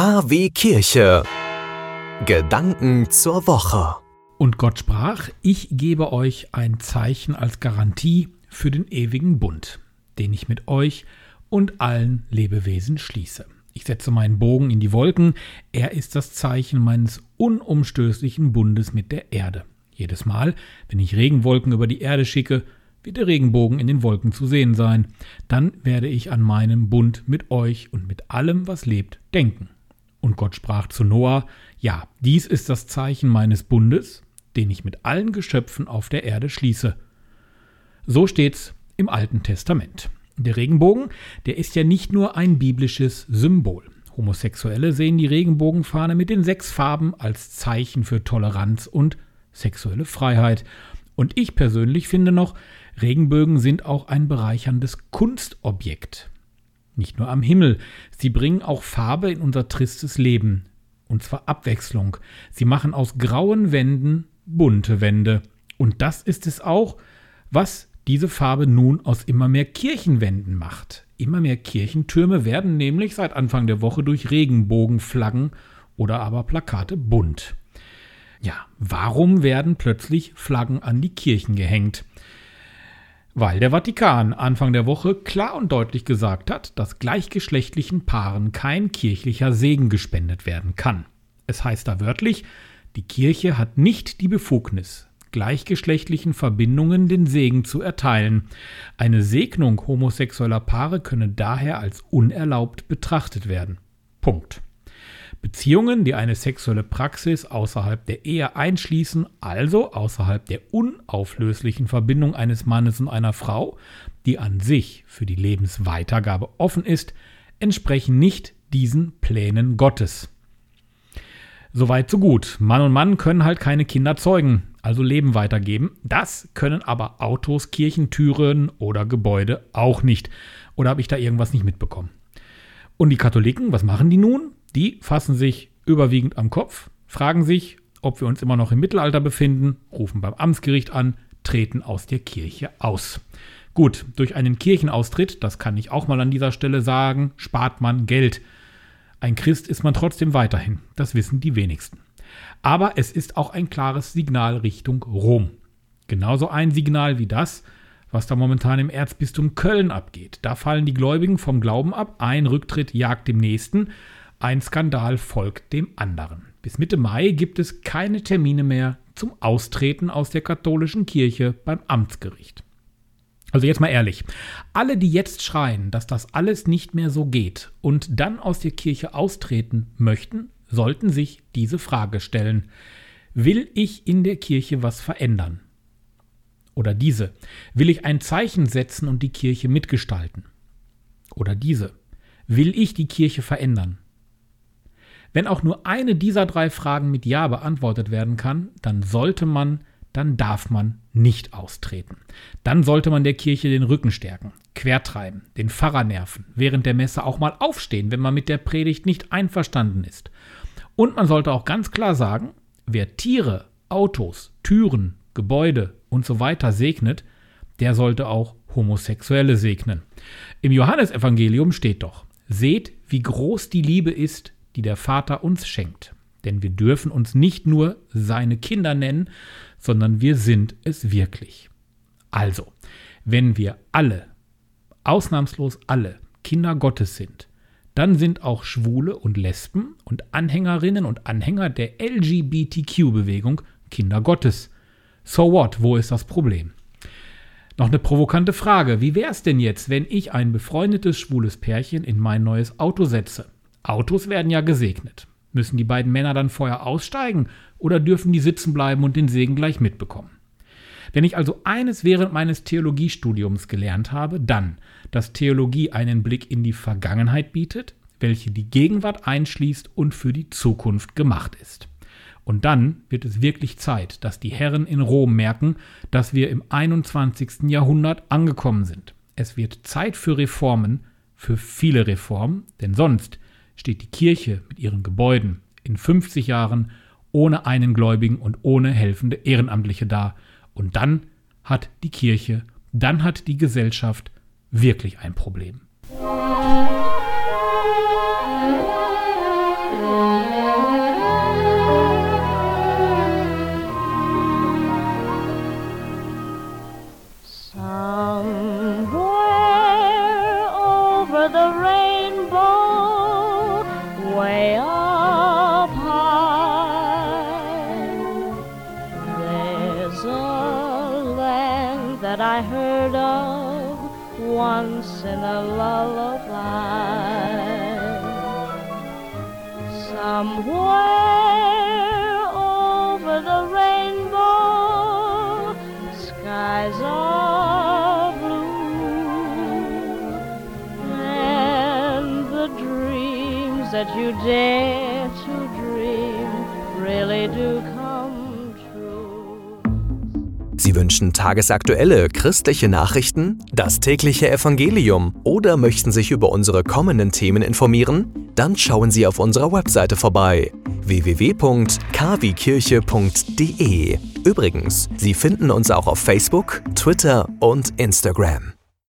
KW Kirche. Gedanken zur Woche. Und Gott sprach, ich gebe euch ein Zeichen als Garantie für den ewigen Bund, den ich mit euch und allen Lebewesen schließe. Ich setze meinen Bogen in die Wolken, er ist das Zeichen meines unumstößlichen Bundes mit der Erde. Jedes Mal, wenn ich Regenwolken über die Erde schicke, wird der Regenbogen in den Wolken zu sehen sein. Dann werde ich an meinen Bund mit euch und mit allem, was lebt, denken. Und Gott sprach zu Noah, ja, dies ist das Zeichen meines Bundes, den ich mit allen Geschöpfen auf der Erde schließe. So steht's im Alten Testament. Der Regenbogen, der ist ja nicht nur ein biblisches Symbol. Homosexuelle sehen die Regenbogenfahne mit den sechs Farben als Zeichen für Toleranz und sexuelle Freiheit. Und ich persönlich finde noch, Regenbögen sind auch ein bereicherndes Kunstobjekt. Nicht nur am Himmel, sie bringen auch Farbe in unser tristes Leben, und zwar Abwechslung. Sie machen aus grauen Wänden bunte Wände. Und das ist es auch, was diese Farbe nun aus immer mehr Kirchenwänden macht. Immer mehr Kirchentürme werden nämlich seit Anfang der Woche durch Regenbogenflaggen oder aber Plakate bunt. Ja, warum werden plötzlich Flaggen an die Kirchen gehängt? Weil der Vatikan Anfang der Woche klar und deutlich gesagt hat, dass gleichgeschlechtlichen Paaren kein kirchlicher Segen gespendet werden kann. Es heißt da wörtlich, die Kirche hat nicht die Befugnis, gleichgeschlechtlichen Verbindungen den Segen zu erteilen. Eine Segnung homosexueller Paare könne daher als unerlaubt betrachtet werden. Punkt. Beziehungen, die eine sexuelle Praxis außerhalb der Ehe einschließen, also außerhalb der unauflöslichen Verbindung eines Mannes und einer Frau, die an sich für die Lebensweitergabe offen ist, entsprechen nicht diesen Plänen Gottes. Soweit so gut. Mann und Mann können halt keine Kinder zeugen, also Leben weitergeben. Das können aber Autos, Kirchentüren oder Gebäude auch nicht. Oder habe ich da irgendwas nicht mitbekommen? Und die Katholiken, was machen die nun? Die fassen sich überwiegend am Kopf, fragen sich, ob wir uns immer noch im Mittelalter befinden, rufen beim Amtsgericht an, treten aus der Kirche aus. Gut, durch einen Kirchenaustritt, das kann ich auch mal an dieser Stelle sagen, spart man Geld. Ein Christ ist man trotzdem weiterhin, das wissen die wenigsten. Aber es ist auch ein klares Signal Richtung Rom. Genauso ein Signal wie das, was da momentan im Erzbistum Köln abgeht. Da fallen die Gläubigen vom Glauben ab, ein Rücktritt jagt dem nächsten, ein Skandal folgt dem anderen. Bis Mitte Mai gibt es keine Termine mehr zum Austreten aus der katholischen Kirche beim Amtsgericht. Also jetzt mal ehrlich, alle, die jetzt schreien, dass das alles nicht mehr so geht und dann aus der Kirche austreten möchten, sollten sich diese Frage stellen. Will ich in der Kirche was verändern? Oder diese. Will ich ein Zeichen setzen und die Kirche mitgestalten? Oder diese. Will ich die Kirche verändern? Wenn auch nur eine dieser drei Fragen mit Ja beantwortet werden kann, dann sollte man, dann darf man nicht austreten. Dann sollte man der Kirche den Rücken stärken, quertreiben, den Pfarrer nerven, während der Messe auch mal aufstehen, wenn man mit der Predigt nicht einverstanden ist. Und man sollte auch ganz klar sagen, wer Tiere, Autos, Türen, Gebäude und so weiter segnet, der sollte auch Homosexuelle segnen. Im Johannesevangelium steht doch, seht, wie groß die Liebe ist, die der Vater uns schenkt. Denn wir dürfen uns nicht nur seine Kinder nennen, sondern wir sind es wirklich. Also, wenn wir alle, ausnahmslos alle, Kinder Gottes sind, dann sind auch Schwule und Lesben und Anhängerinnen und Anhänger der LGBTQ-Bewegung Kinder Gottes. So what? Wo ist das Problem? Noch eine provokante Frage. Wie wäre es denn jetzt, wenn ich ein befreundetes schwules Pärchen in mein neues Auto setze? Autos werden ja gesegnet. Müssen die beiden Männer dann vorher aussteigen oder dürfen die sitzen bleiben und den Segen gleich mitbekommen? Wenn ich also eines während meines Theologiestudiums gelernt habe, dann, dass Theologie einen Blick in die Vergangenheit bietet, welche die Gegenwart einschließt und für die Zukunft gemacht ist. Und dann wird es wirklich Zeit, dass die Herren in Rom merken, dass wir im 21. Jahrhundert angekommen sind. Es wird Zeit für Reformen, für viele Reformen, denn sonst steht die Kirche mit ihren Gebäuden in 50 Jahren ohne einen Gläubigen und ohne helfende Ehrenamtliche da. Und dann hat die Kirche, dann hat die Gesellschaft wirklich ein Problem. Somewhere over the rainbow way up high. There's a land that I heard of once in a lullaby. Somewhere that you dare to dream really do come true. Sie wünschen tagesaktuelle christliche Nachrichten, das tägliche Evangelium oder möchten sich über unsere kommenden Themen informieren? Dann schauen Sie auf unserer Webseite vorbei www.kwkirche.de. Übrigens, Sie finden uns auch auf Facebook, Twitter und Instagram.